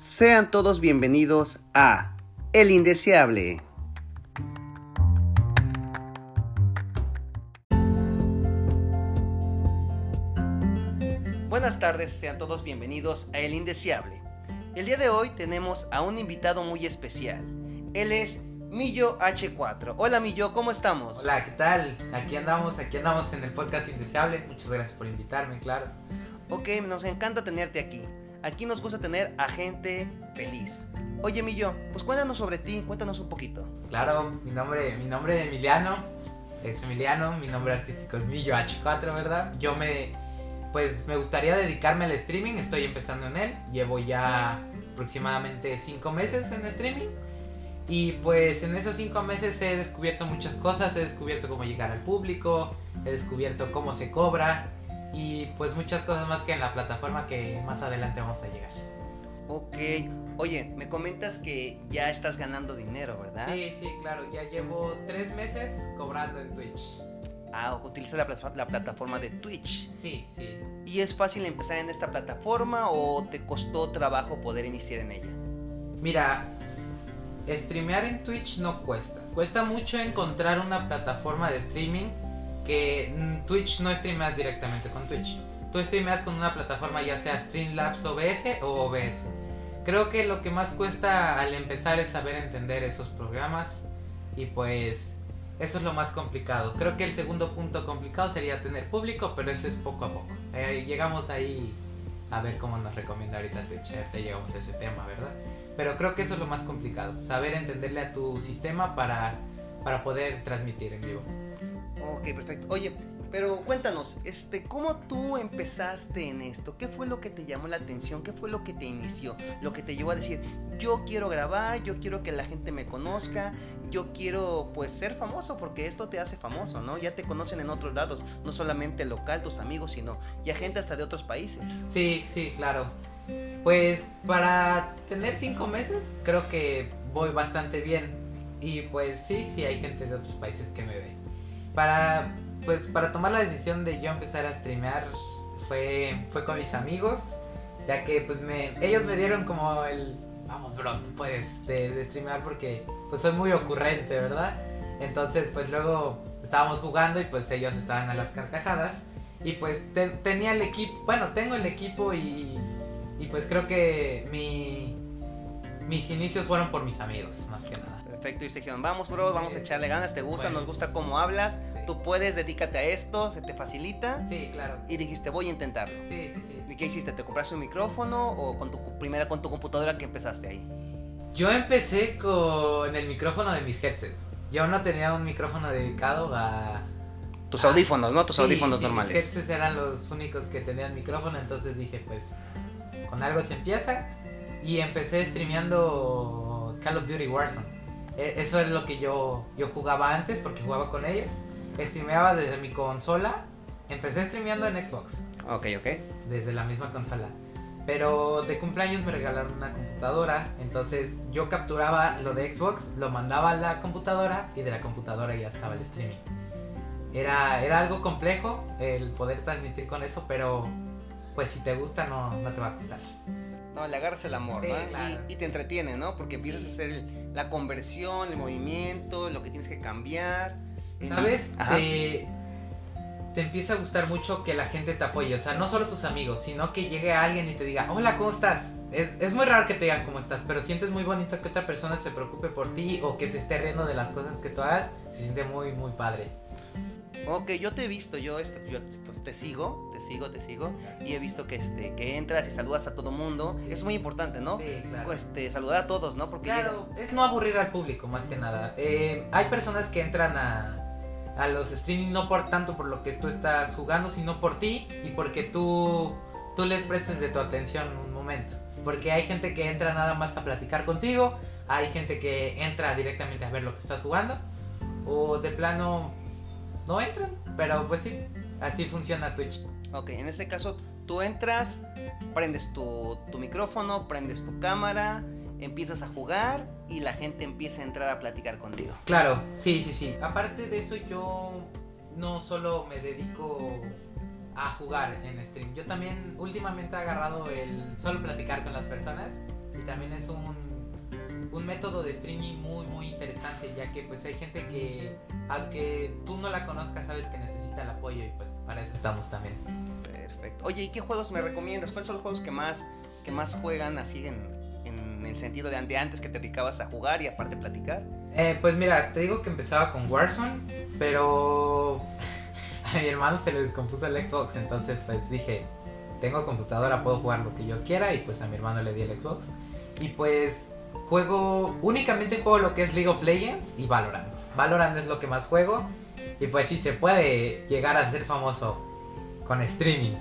Sean todos bienvenidos a El Indeseable. Buenas tardes, sean todos bienvenidos a El Indeseable. El día de hoy tenemos a un invitado muy especial. Él es Millo H4. Hola Millo, ¿cómo estamos? Hola, ¿qué tal? Aquí andamos, aquí andamos en el podcast Indeseable. Muchas gracias por invitarme, claro. Ok, nos encanta tenerte aquí. Aquí nos gusta tener a gente feliz. Oye Millo, pues cuéntanos sobre ti, cuéntanos un poquito. Claro, mi nombre, mi nombre es Emiliano, es Emiliano, mi nombre artístico es Millo H4, ¿verdad? Yo me, pues me gustaría dedicarme al streaming, estoy empezando en él, llevo ya aproximadamente 5 meses en streaming. Y pues en esos cinco meses he descubierto muchas cosas, he descubierto cómo llegar al público, he descubierto cómo se cobra y pues muchas cosas más que en la plataforma que más adelante vamos a llegar. Ok, oye, me comentas que ya estás ganando dinero, ¿verdad? Sí, sí, claro, ya llevo tres meses cobrando en Twitch. Ah, utilizas la, la plataforma de Twitch. Sí, sí. ¿Y es fácil empezar en esta plataforma o te costó trabajo poder iniciar en ella? Mira, streamear en Twitch no cuesta. Cuesta mucho encontrar una plataforma de streaming que mm, Twitch no streameas directamente con Twitch. Tú streameas con una plataforma ya sea Streamlabs OBS o OBS. Creo que lo que más cuesta al empezar es saber entender esos programas y pues eso es lo más complicado. Creo que el segundo punto complicado sería tener público, pero eso es poco a poco. Eh, llegamos ahí a ver cómo nos recomienda ahorita Twitch. Ahorita llegamos a ese tema, ¿verdad? Pero creo que eso es lo más complicado, saber entenderle a tu sistema para, para poder transmitir en vivo. Ok, perfecto. Oye, pero cuéntanos, este, ¿cómo tú empezaste en esto? ¿Qué fue lo que te llamó la atención? ¿Qué fue lo que te inició? Lo que te llevó a decir, yo quiero grabar, yo quiero que la gente me conozca, yo quiero pues ser famoso porque esto te hace famoso, ¿no? Ya te conocen en otros lados, no solamente local, tus amigos, sino ya gente hasta de otros países. Sí, sí, claro. Pues para tener cinco meses creo que voy bastante bien. Y pues sí, sí hay gente de otros países que me ve. Para, pues, para tomar la decisión de yo empezar a streamear fue, fue con mis amigos. Ya que pues me, ellos me dieron como el, vamos bro, tú puedes de, streamear porque pues soy muy ocurrente, ¿verdad? Entonces pues luego estábamos jugando y pues ellos estaban a las carcajadas. Y pues te- tenía el equipo, bueno, tengo el equipo y, y pues creo que mi, mis inicios fueron por mis amigos, más que nada. Perfecto, y dijeron, vamos bro, vamos a echarle ganas, te gusta, Pues, nos gusta cómo hablas, sí. tú puedes, dedícate a esto, se te facilita. Sí, claro. Y dijiste, voy a intentarlo. Sí, sí, sí. ¿Y qué hiciste? ¿Te compraste un micrófono o con tu primera con tu computadora que empezaste ahí? Yo empecé con el micrófono de mis headsets. Yo no tenía un micrófono dedicado a... Tus audífonos, ¿no? Tus Sí, audífonos sí, normales. Mis headsets eran los únicos que tenían micrófono, entonces dije, pues, con algo se empieza. Y empecé streameando Call of Duty Warzone. E- Eso es lo que yo, yo jugaba antes porque jugaba con ellos. Streameaba desde mi consola. Empecé streameando en Xbox, Ok, ok. desde la misma consola. Pero de cumpleaños me regalaron una computadora. Entonces yo capturaba lo de Xbox, lo mandaba a la computadora y de la computadora ya estaba el streaming. Era, era algo complejo el poder transmitir con eso, pero pues si te gusta no, no te va a costar. No, le agarras el amor, Sí, ¿no? claro. Y, y te entretiene, ¿no? Porque empiezas Sí. a hacer el- la conversión, el movimiento, lo que tienes que cambiar. Eh, ¿Sabes? Te, te empieza a gustar mucho que la gente te apoye. O sea, no solo tus amigos, sino que llegue alguien y te diga, hola, ¿cómo estás? Es, es muy raro que te digan cómo estás, pero sientes muy bonito que otra persona se preocupe por ti o que se esté riendo de las cosas que tú hagas. Se siente muy, muy padre. Ok, yo te he visto, yo, este, yo te sigo, te sigo, te sigo. Y he visto que, este, que entras y saludas a todo mundo. Sí. Es muy importante, ¿no? Sí, claro. Este, saludar a todos, ¿no? Porque Claro, es no aburrir al público más que nada. Eh, hay personas que entran a, a los streaming no por tanto por lo que tú estás jugando, sino por ti y porque tú, tú les prestes de tu atención un momento. Porque hay gente que entra nada más a platicar contigo, hay gente que entra directamente a ver lo que estás jugando, o de plano no entran, pero pues sí, así funciona Twitch. Ok, en este caso, tú entras, prendes tu, tu micrófono, prendes tu cámara, empiezas a jugar y la gente empieza a entrar a platicar contigo. Claro, sí, sí, sí. Aparte de eso, yo no solo me dedico a jugar en stream. Yo también últimamente he agarrado el solo platicar con las personas Y también es un, un método de streaming muy, muy interesante, ya que pues hay gente que, aunque tú no la conozcas, sabes que necesita el apoyo y pues para eso estamos también. Perfecto. Oye, ¿y qué juegos me recomiendas? ¿Cuáles son los juegos que más, que más juegan así en, en el sentido de, antes que te dedicabas a jugar y aparte platicar? Eh, pues mira, te digo que empezaba con Warzone, pero a mi hermano se le descompuso el Xbox, entonces pues dije, tengo computadora, puedo jugar lo que yo quiera y pues a mi hermano le di el Xbox. Y pues juego, únicamente juego lo que es League of Legends y Valorant. Valorant es lo que más juego y pues si se puede llegar a ser famoso con streaming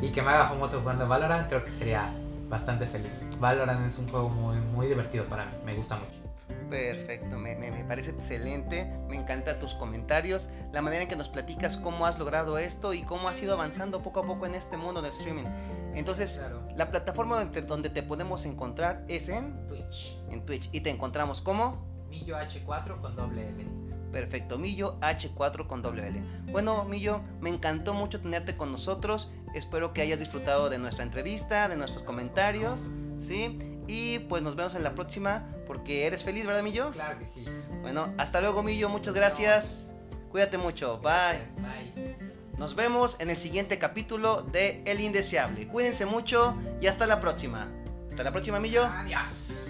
y que me haga famoso jugando Valorant, creo que sería bastante feliz. Valorant es un juego muy, muy divertido para mí, me gusta mucho. Perfecto, me, me, me, parece excelente, me encantan tus comentarios, la manera en que nos platicas cómo has logrado esto y cómo has ido avanzando poco a poco en este mundo del streaming. Entonces, Claro. la plataforma donde, donde te podemos encontrar es en, Twitch. en Twitch y te encontramos como Millo H4 con doble L. Perfecto, Millo H4 con doble L. Bueno, Millo, me encantó mucho tenerte con nosotros. Espero que hayas disfrutado de nuestra entrevista, de nuestros comentarios, ¿sí? Y pues nos vemos en la próxima porque eres feliz, ¿verdad, Millo? Claro que sí. Bueno, hasta luego, Millo. Muchas gracias. Cuídate mucho. Bye. Bye. Nos vemos en el siguiente capítulo de El Indeseable. Cuídense mucho y hasta la próxima. Hasta la próxima, Millo. Adiós.